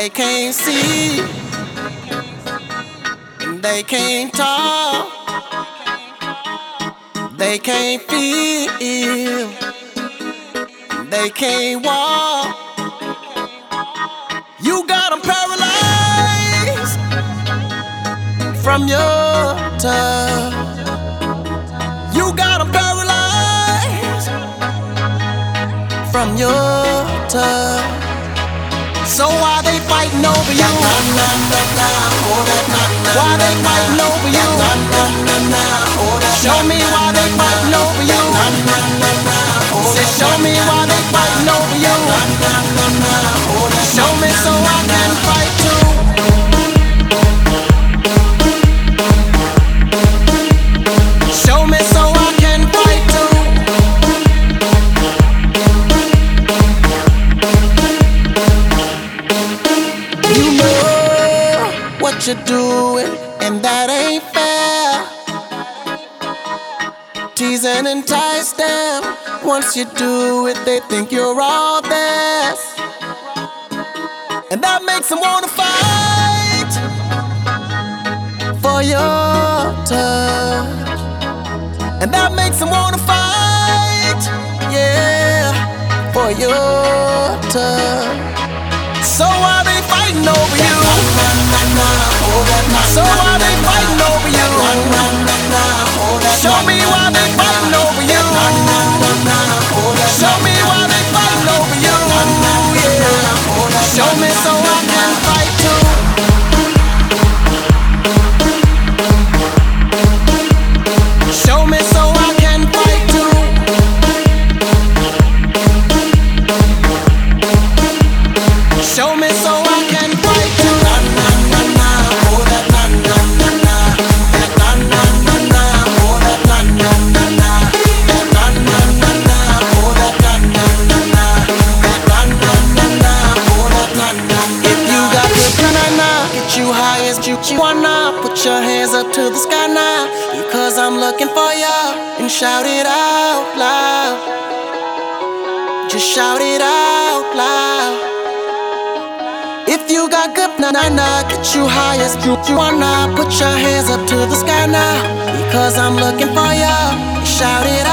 They can't see, and they can't talk, they can't feel, they can't walk. You got them paralyzed from your touch. You got paralyzed from your touch. So why they fighting over you? Why they fighting over you? Show me why they fighting over you. Say, show me why they fighting over you. Show me so I unless you do it, they think you're all this. And that makes them wanna fight for your touch. And that makes them wanna fight, yeah, for your touch. So why they fighting over you? So why they fighting over you? shout it out loud. Just shout it out loud. If you got good, nah, nah, nah, get you high as you, you wanna. Put your hands up to the sky now, because I'm looking for you. Shout it out.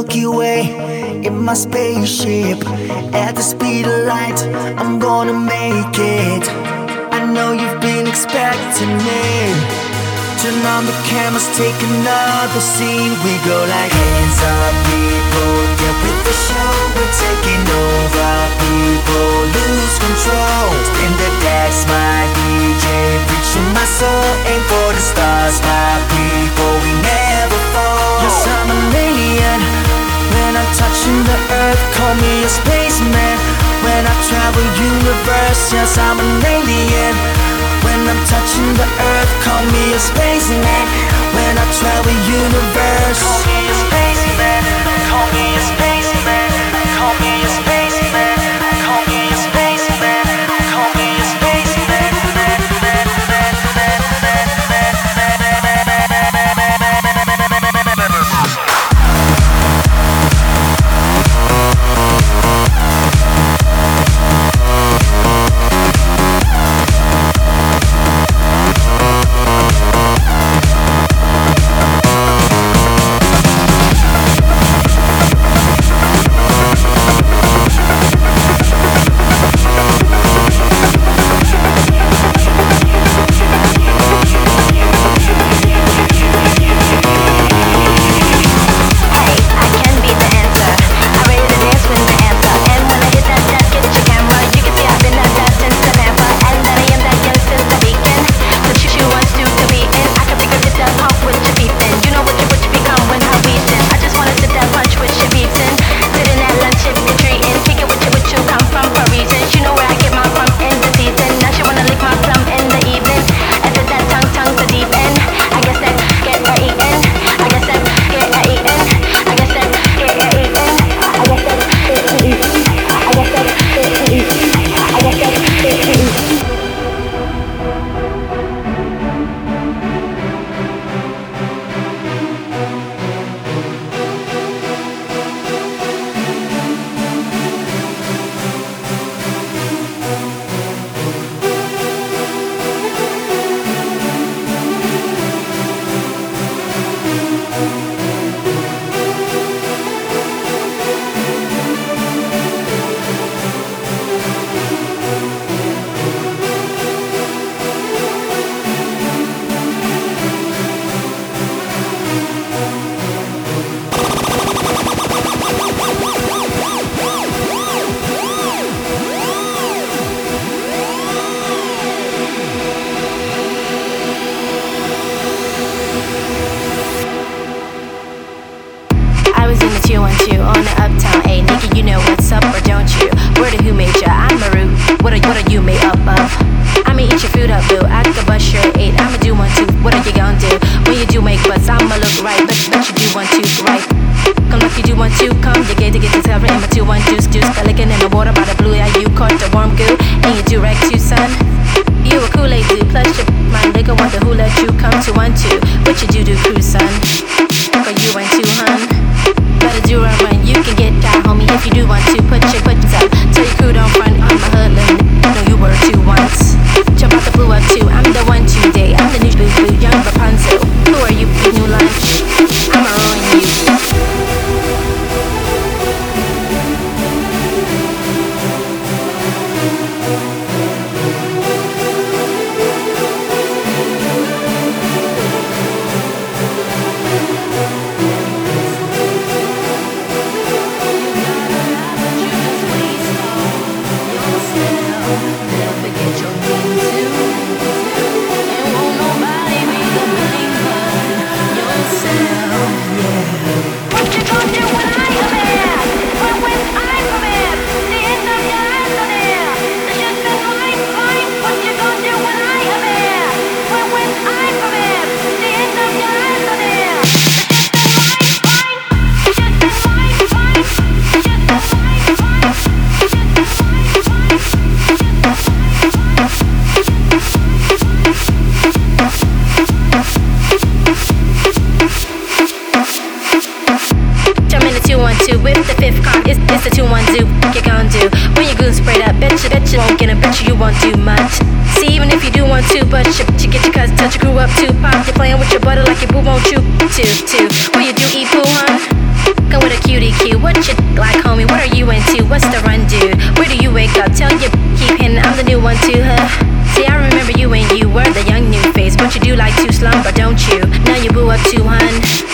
Milky Way in my spaceship. At the speed of light, I'm gonna make it. I know you've been expecting me. Turn on the cameras, take another scene. We go like hands up, people. Get with the show, we're taking over. People lose control. In the decks, my DJ preaching my soul. Aim for the stars, my people. We touching the earth, call me a spaceman. When I travel universe, yes, I'm an alien. When I'm touching the earth, call me a spaceman. When I travel universe, call me a spaceman. Call me a spaceman. I'm the new one to her. See, I remember you when you were the young new face, but you do like to slump, or don't you? Now you boo up to one.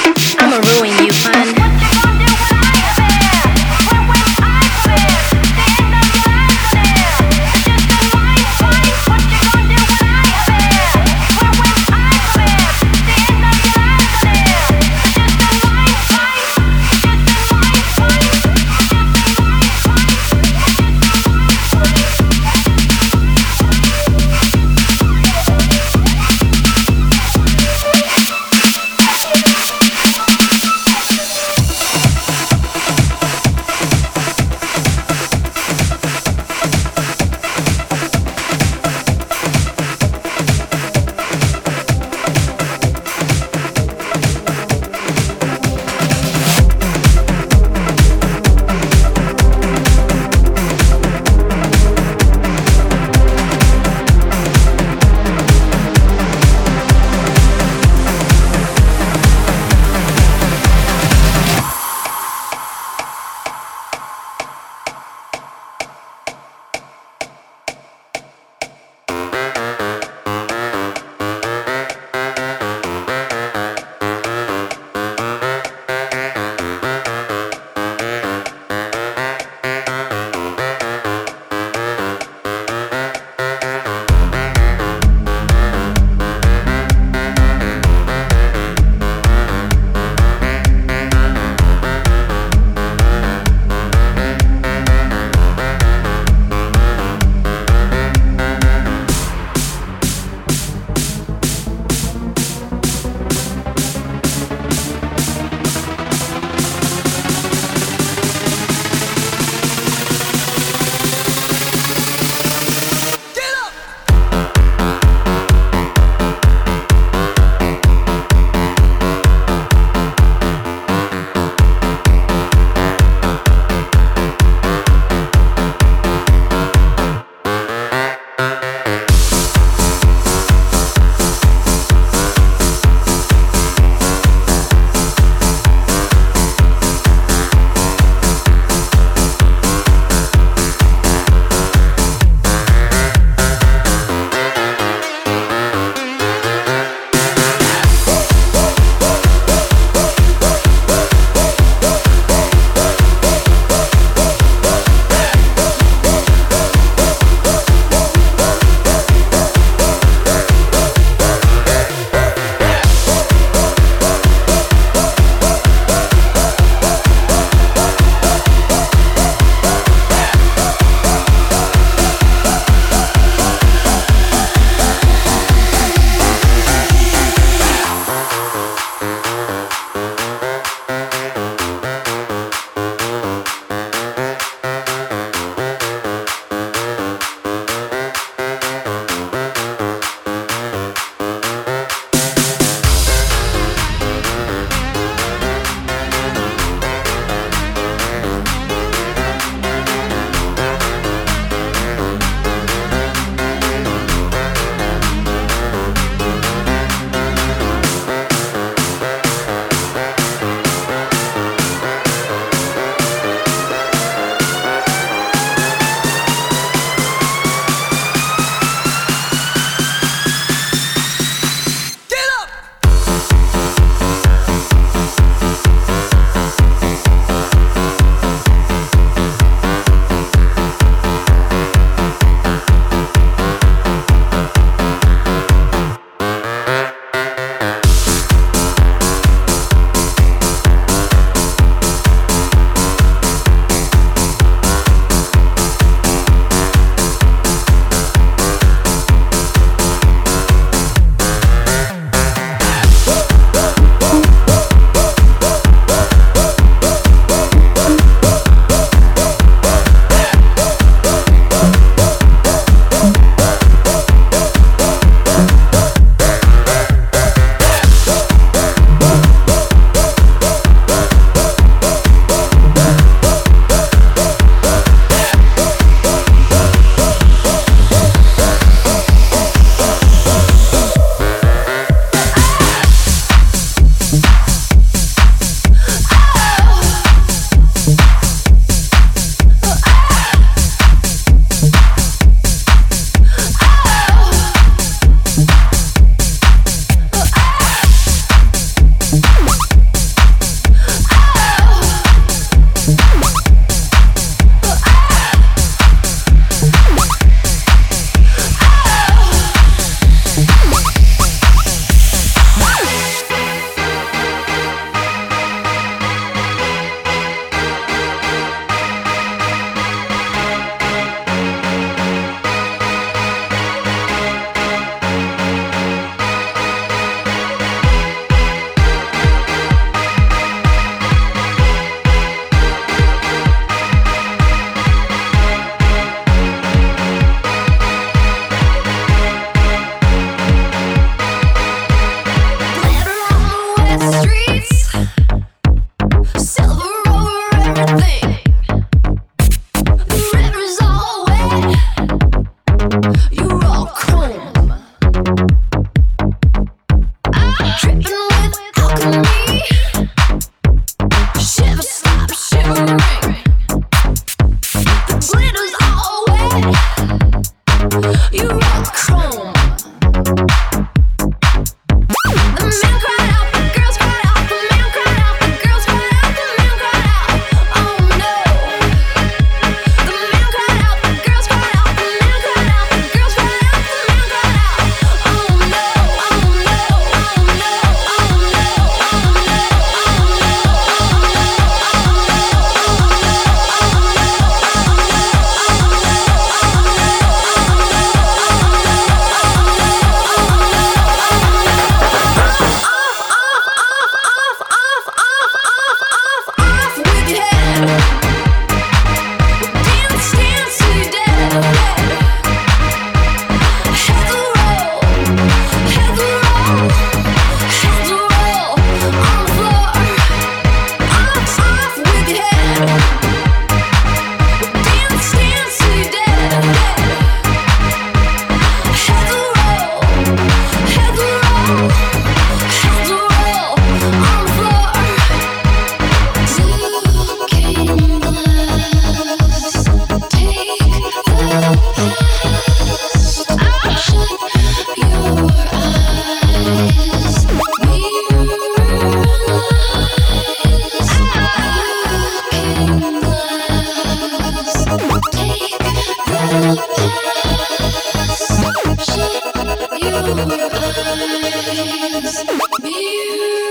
Music.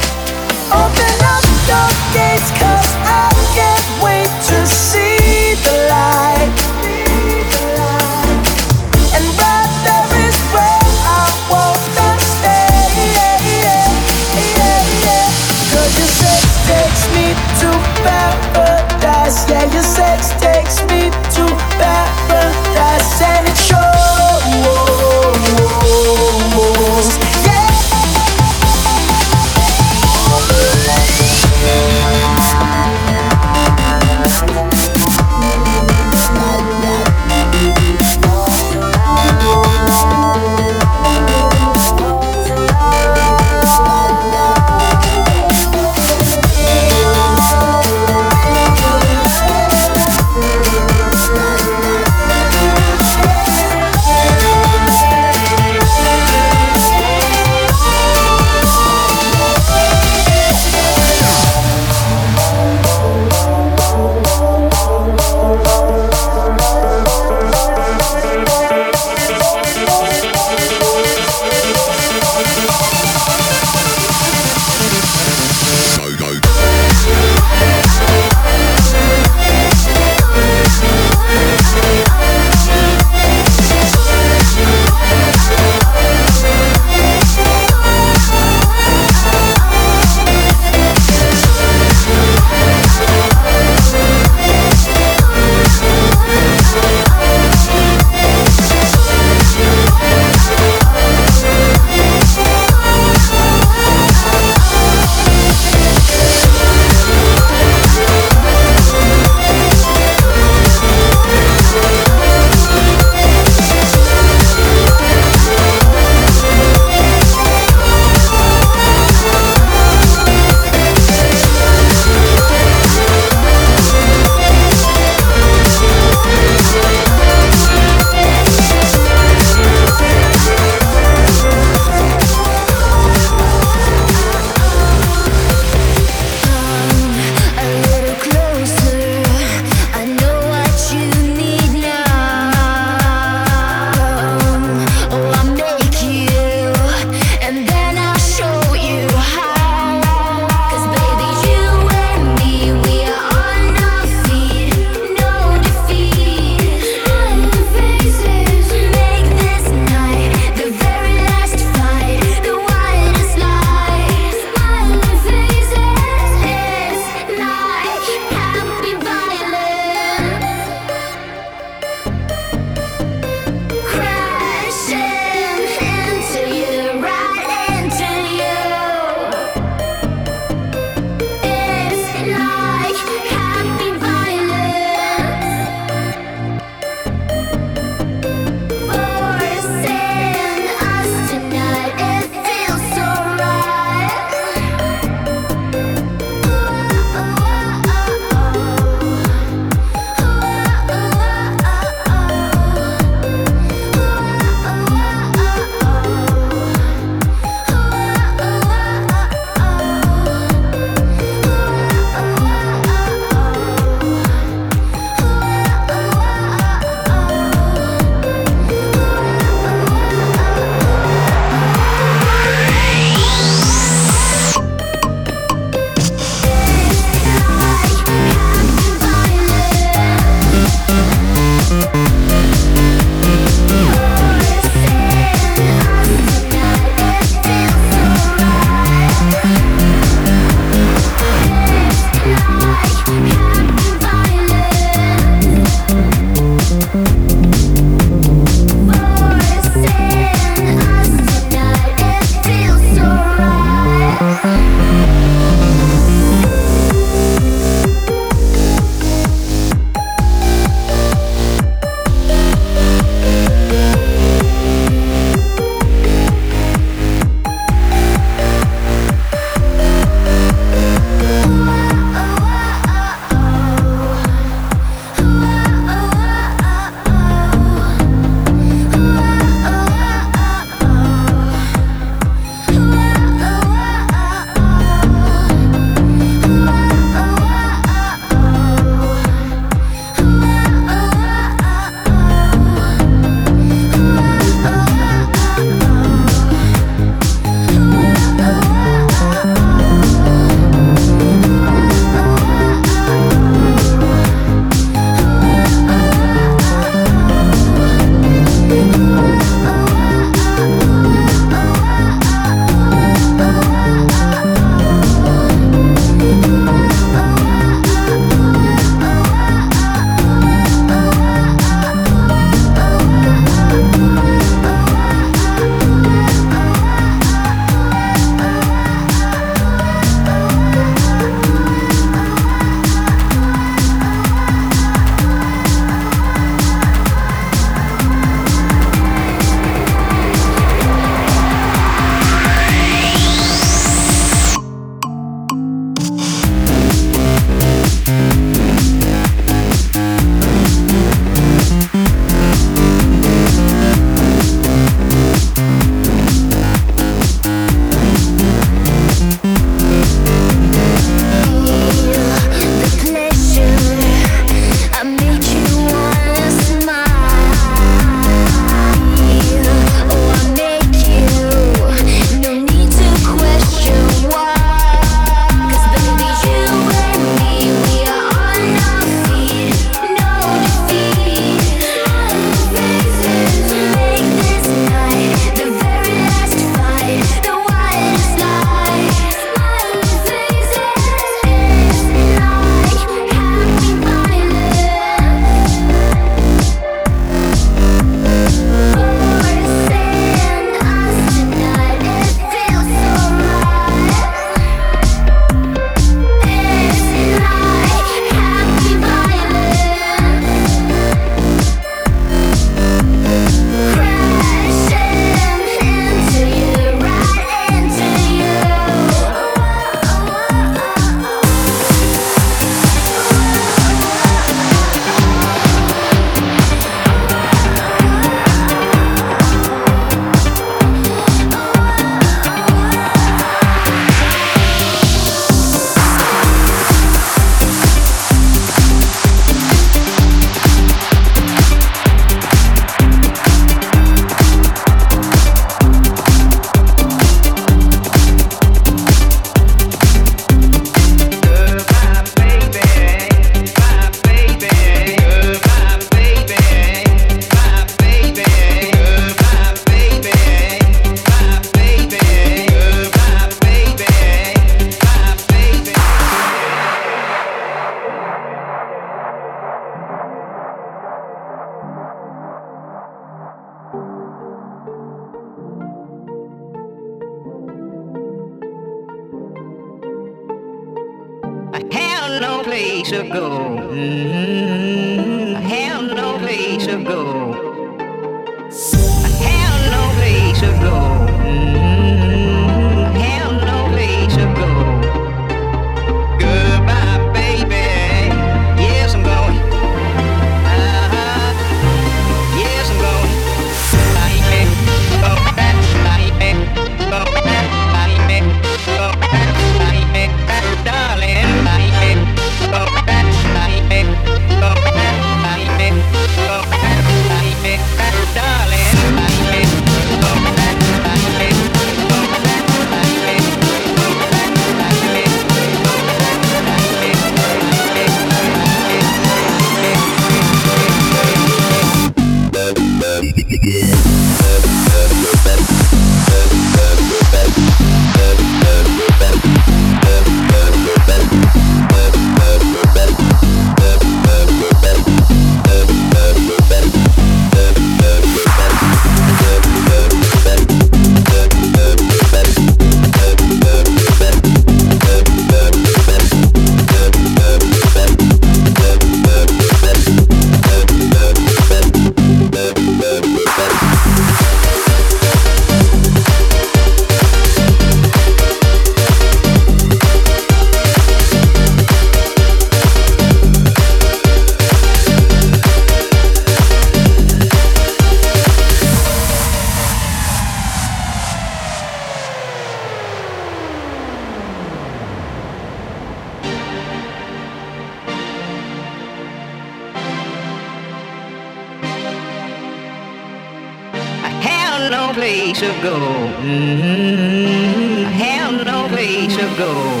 go. Mm-hmm. I have no place to go.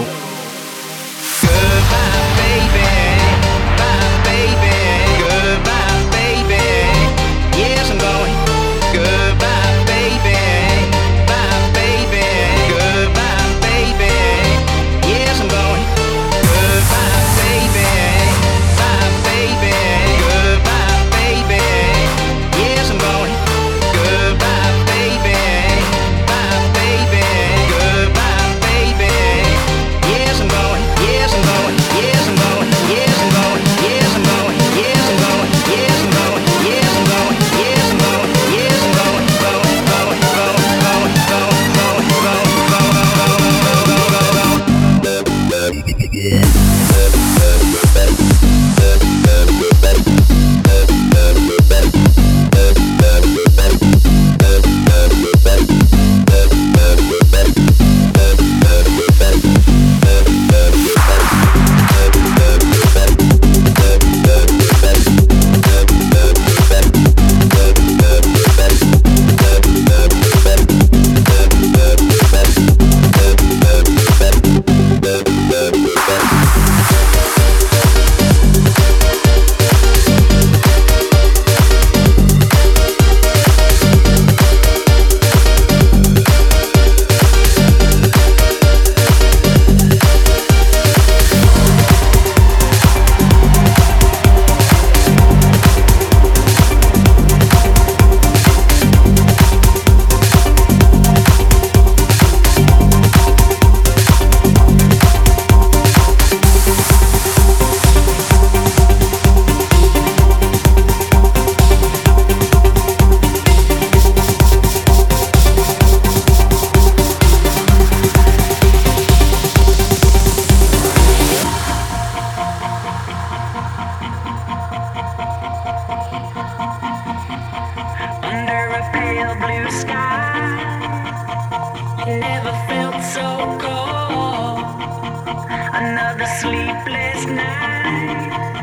sleepless night.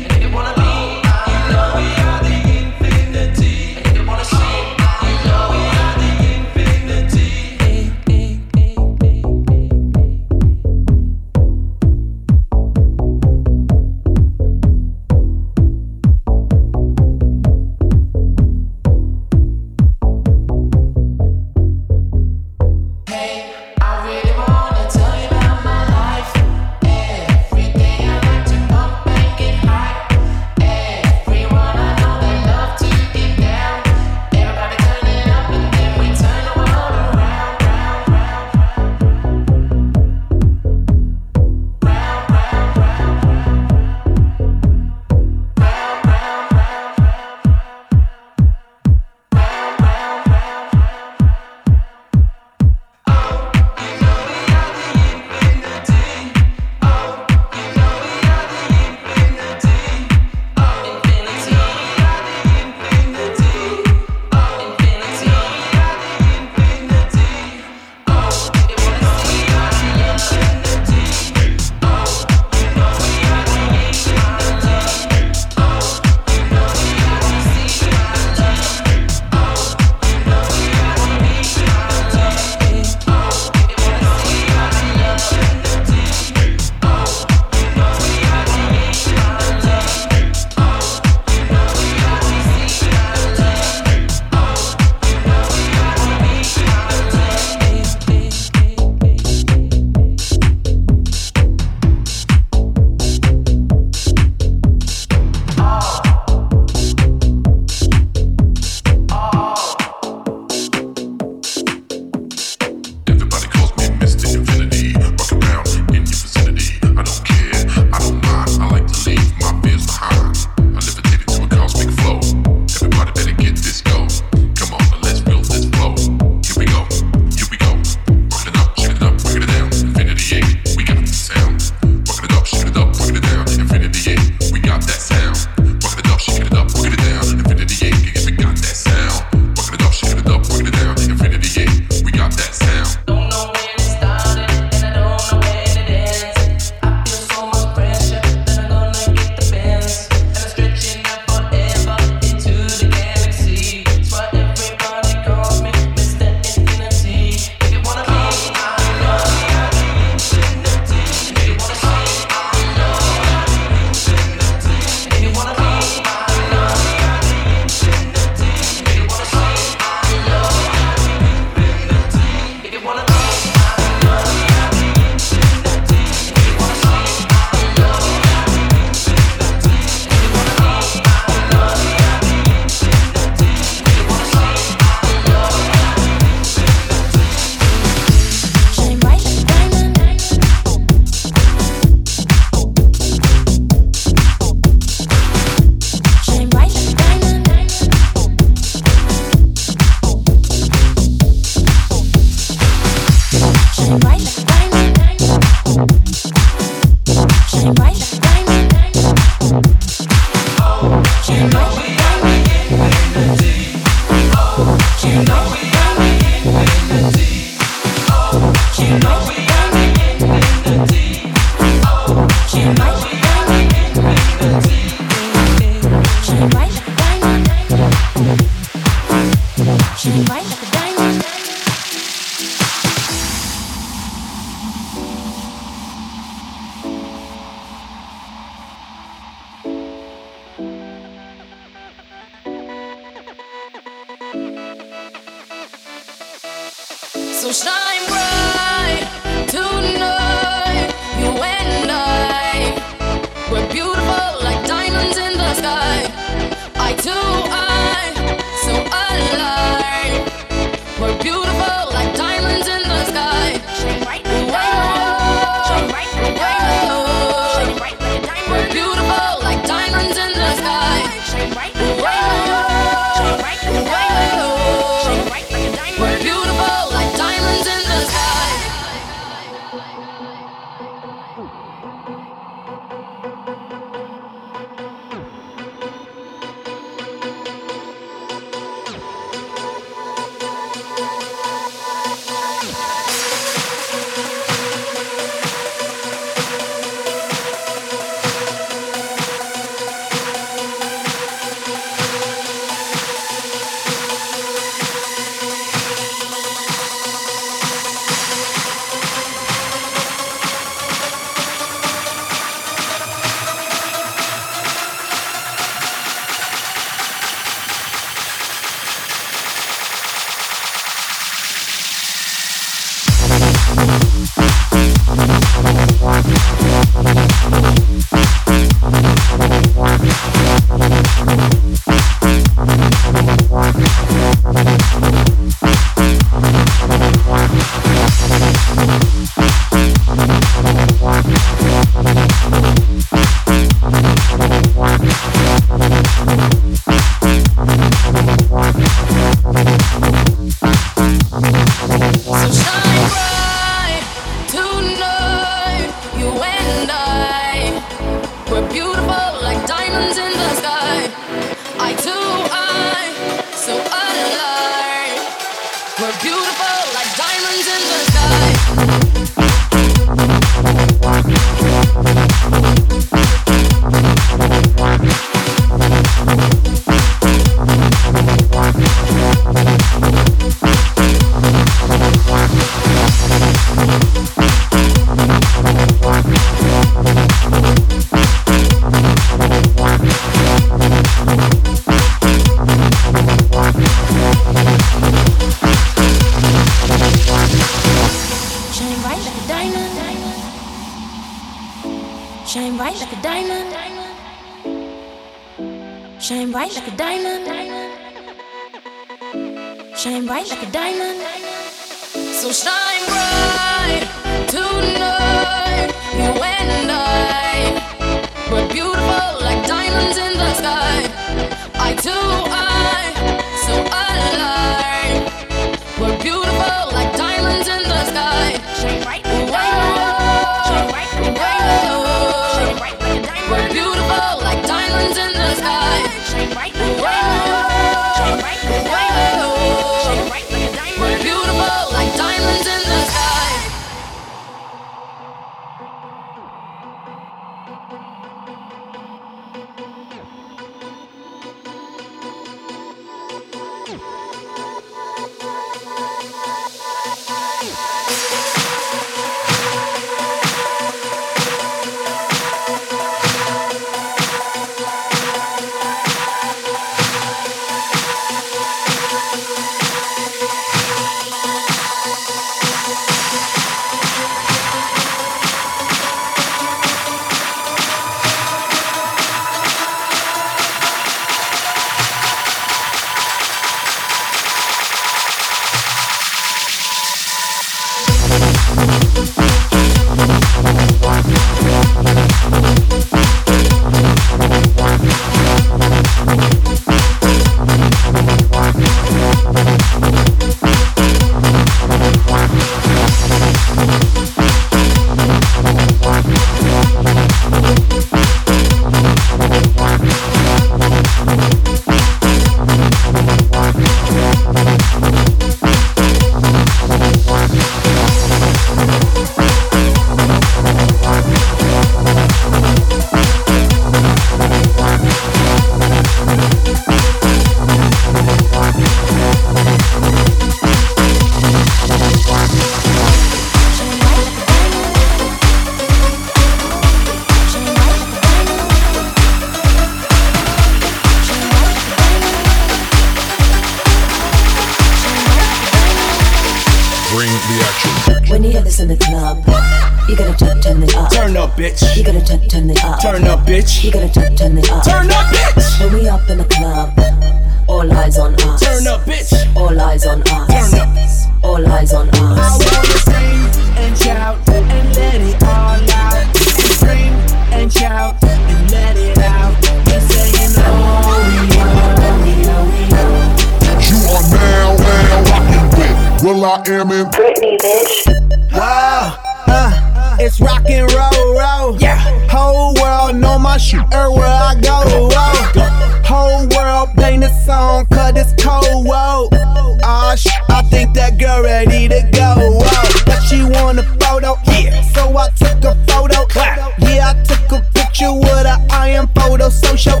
It's rock and roll, roll. Yeah. Whole world know my shit everywhere I go. Whoa. Whole world playing the song cause it's cold. Whoa. oh, sh- I think that girl ready to go. Whoa. But she want a photo. Yeah. So I took a photo. Clap. Yeah, I took a picture with an iron photo social.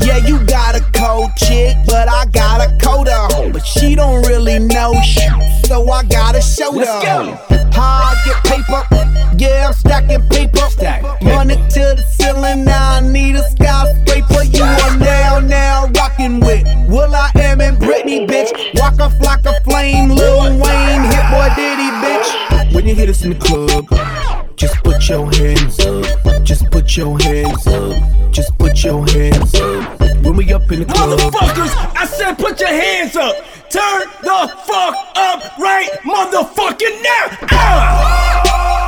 Yeah, you got a cold chick, but I got a coat. But she don't really know shit. So I gotta show her. Let's How need a skyscraper. You are now, now rocking with Will I Am and Britney, bitch. Waka Flocka Flame, Lil Wayne, Hit Boy Diddy, bitch. When you hit us in the club, just put your hands up. Just put your hands up. Just put your hands up. When we up in the club, motherfuckers, I said put your hands up. Turn the fuck up right, motherfucking now. Ah!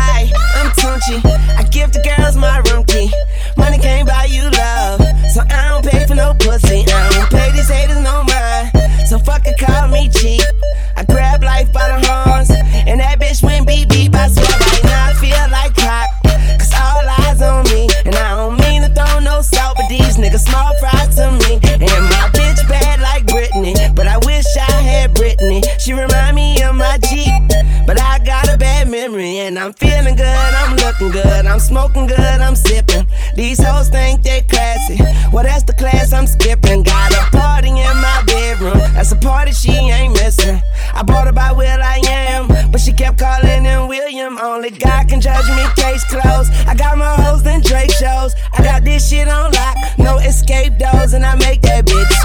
different. Got a party in my bedroom. That's a party she ain't missing. I bought her by Will I Am, but she kept calling him William. Only God can judge me. Case closed. I got more hoes than Drake shows. I got this shit on lock. No escape doors, and I make that bitch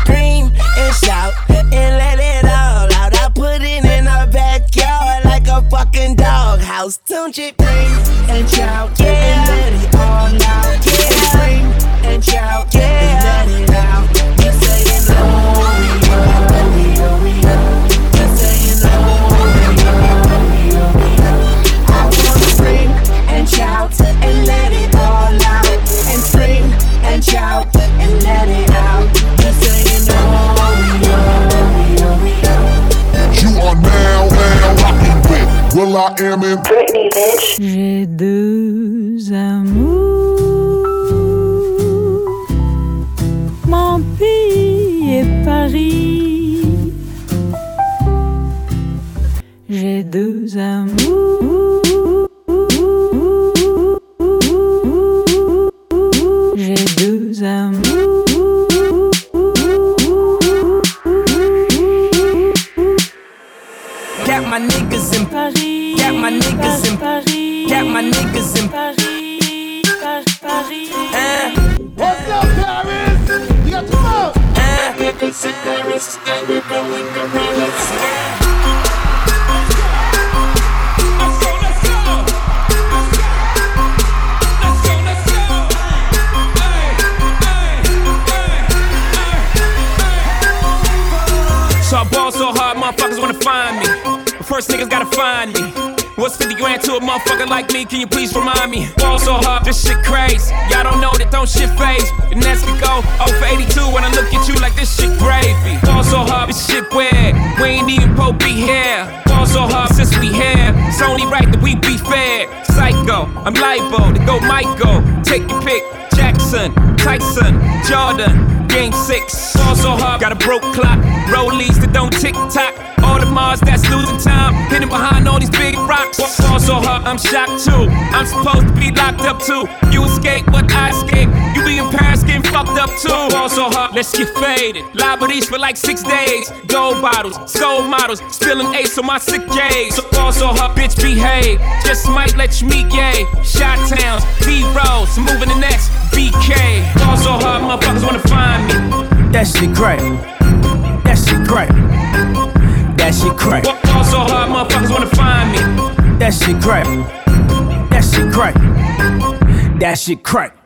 Bottles, soul models, spilling ace on my sick days. So ball so hard, bitch behave. Just might let you meet gay. Shot towns, B rolls, moving the next BK. Ball so hard, motherfuckers wanna find me. That shit crack. That shit crack. That shit crack. Ball so hard, motherfuckers wanna find me. That shit crack. That shit crack. That shit crack.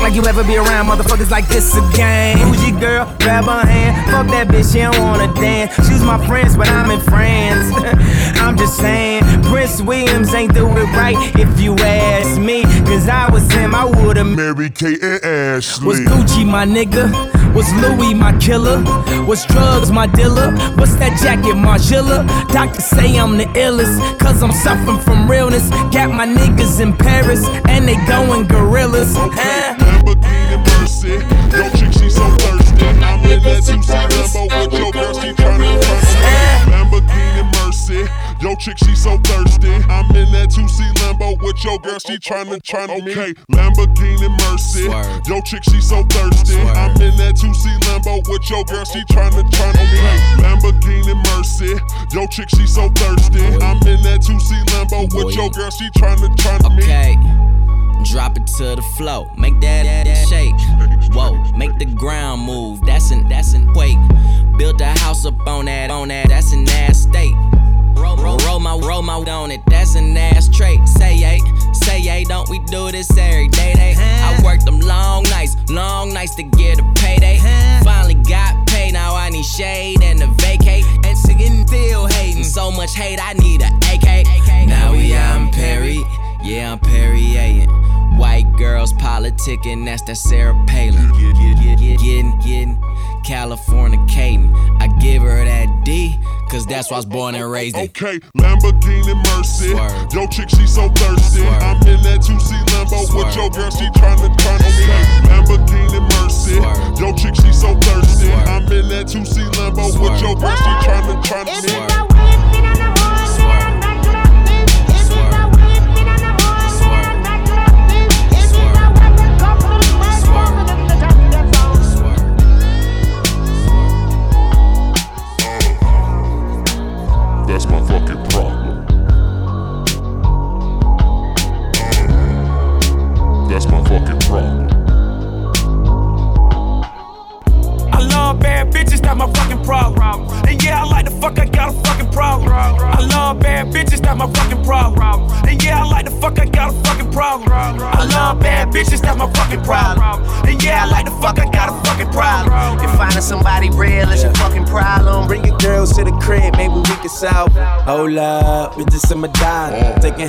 Act like you ever be around motherfuckers like this again. Who's your girl? Grab her hand. Fuck that bitch, she don't wanna dance. She's my friends, but I'm in France. I'm just saying, Prince Williams ain't do it right if you ask me. Cause I was him, I would've Mary Kate and Ashley. was Gucci my nigga? Was Louis my killer? Was drugs my dealer? What's that jacket, Margilla? Doctors say I'm the illest, cause I'm suffering from realness. Got my niggas in Paris, and they going gorillas. Lamborghini Mercy. Yo, chick, she so thirsty. I'm in that 2C Lambo with your girl, she tryna turn me. Lamborghini Mercy. Yo, chick, she so thirsty. I'm in that 2C Lambo with your girl, she tryna tryna me. Okay, oh, oh. Lamborghini Mercy. Yo, chick, she so thirsty. I'm in that 2C Lambo with your girl, she tryna tryna me. Lamborghini Mercy. Yo, chick, she so thirsty. I'm in that 2C Lambo with your girl, she tryna tryna me. Okay. Drop it to the flow, make that, that, that shake. Whoa, make the ground move. That's an that's an quake. Built a house up on that on that. That's an ass state. Roll, roll, roll my roll my on it. That's an ass trait. Say yay, say yay. Don't we do this every day? Day. I worked them long nights, long nights to get a payday. Finally got paid. Now I need shade and a vacate. And singing still hating. So much hate. I need a AK. Now we out in Perry. Yeah, I'm Perrier. White girls politicking, that's that Sarah Palin. Getting, getting, Californicating. I give her that D, cause that's why I was born and raised in. Okay, Lamborghini Mercy. Yo, chick, she so thirsty. I'm in that 2C Lambo with your girl, she tryna turn on me. Lamborghini Mercy. Yo, chick, she so thirsty. I'm in that 2C Lambo with your girl, she tryna turn on me.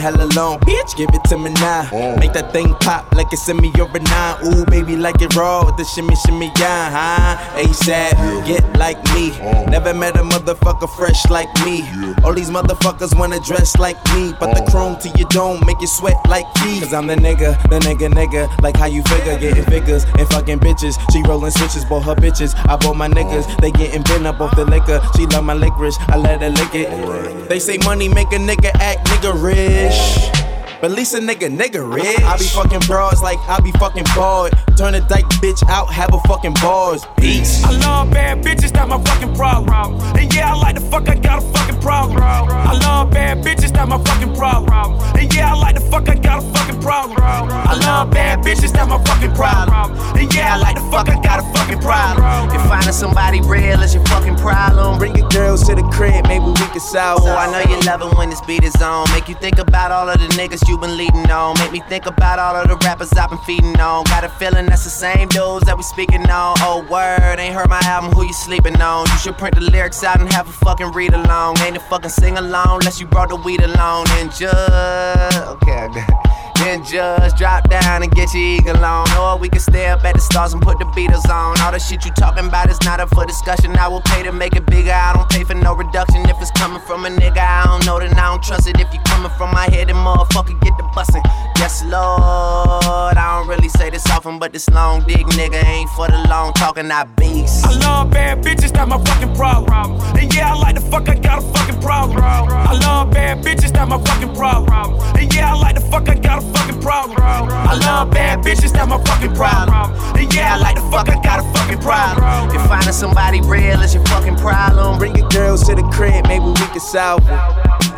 Hella long, bitch, give it to me now. Make that thing pop like it's me or a nine. Ooh, baby, like it raw with the shimmy, shimmy, yeah, huh? ASAP, get like me. Never met a motherfucker fresh like me. All these motherfuckers wanna dress like me, but the chrome to your dome make you sweat like me. Cause I'm the nigga, the nigga, nigga. Like how you figure, getting figures and fucking bitches. She rolling switches, bought her bitches. I bought my niggas, they getting bent up off the liquor. She love my licorice, I let her lick it. They say money make a nigga act nigga rich. Release a nigga, nigga rich. I be fucking broads like I be fucking bored. Turn a dyke bitch out, have a fucking bars. Beats. I love bad bitches, that's my fucking problem. And yeah, I like the fuck, I got a fucking problem. I love bad bitches, that's my fucking problem. And yeah, I like the fuck, I got a fucking problem. I love bad bitches, that's my fucking problem. And yeah, I like the fuck, I got a fucking problem. If finding somebody real is your fucking problem. Bring your girls to the crib, maybe we can solve. Oh, I know you love it when this beat is on. Make you think about all of the niggas you been leading on. Make me think about all of the rappers I've been feeding on. Got a feeling that's the same dudes that we speaking on. Oh, word, ain't heard my album, who you sleeping on? You should print the lyrics out and have a fucking read along. Ain't a fucking sing along unless you brought the weed along. And just, okay, I got it. Then just drop down and get your eagle on. Or we can stay up at the stars and put the Beatles on. All the shit you talking about is not up for discussion. I will pay to make it bigger. I don't pay for no reduction. If it's coming from a nigga, I don't know, then I don't trust it. If you coming from my head, then motherfucker get the bussin'. Yes, Lord. I don't really say this often, but this long dick nigga ain't for the long talking. I beast. I love bad bitches, that's my fucking problem. And yeah, I like the fuck, I got a fucking problem. I love bad bitches, that's my fucking problem. And yeah, I like the fuck, I got a fucking problem. I love bad bitches, that's my fucking problem. And yeah, I like the fuck, I got a fucking problem. If finding somebody real is your fucking problem. Bring your girls to the crib, maybe we can solve it.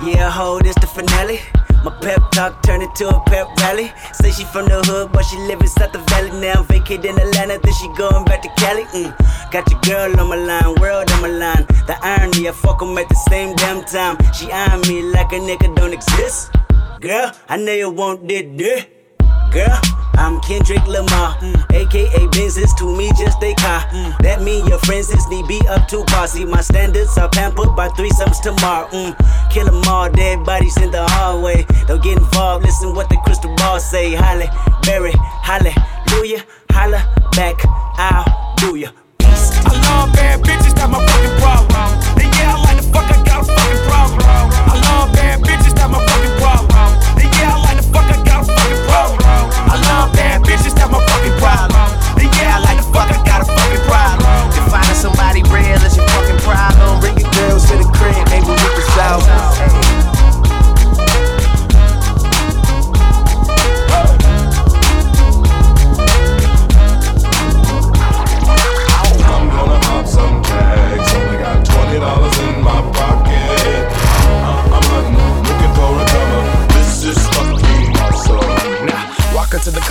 Yeah, ho, this the finale. My pep talk turned into a pep rally. Say she from the hood, but she live inside the valley now. Vacate in Atlanta, then she going back to Cali. Mm. Got your girl on my line, world on my line. The irony, I fuck 'em at the same damn time. She eyeing me like a nigga don't exist. Girl, I know you want this, this. Girl, I'm Kendrick Lamar, mm. aka Benz's to me just a car. Mm. That mean your friends is need be up to par. See my standards are pampered by threesomes tomorrow. Mm. Kill 'em all, dead bodies in the hallway. Don't get involved, listen what the crystal ball say. Holly, Berry, hallelujah, holla back, I'll do ya. Peace. I love bad bitches, that's my fucking problem. And yeah, I like the fuck, I got a fucking problem. I love bad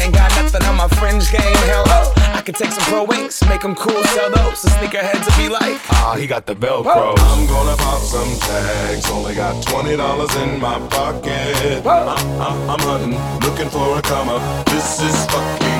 ain't got nothing on my fringe game. Hell Hello, I can take some pro wings, make them cool, sell those. The sneakerheads will be like, ah, he got the Velcro. I'm gonna pop some tags. Only got twenty dollars in my pocket. I'm, I'm, I'm hunting, looking for a come up. This is fucking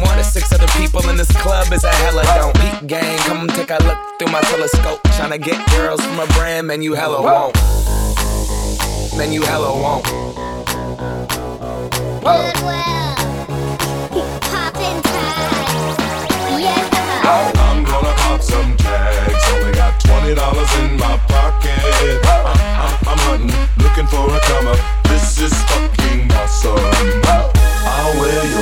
one as six other people in this club is a hella don't beat gang. Come take a look through my telescope. Tryna get girls from a brand, man, you hella won't. Man, you hella won't. Goodwill. Yeah. I'm gonna pop some tags. Only got twenty dollars in my pocket. I'm, I'm, I'm hunting, looking for a come up. This is fucking awesome. I'll wear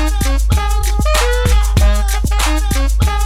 Thank you.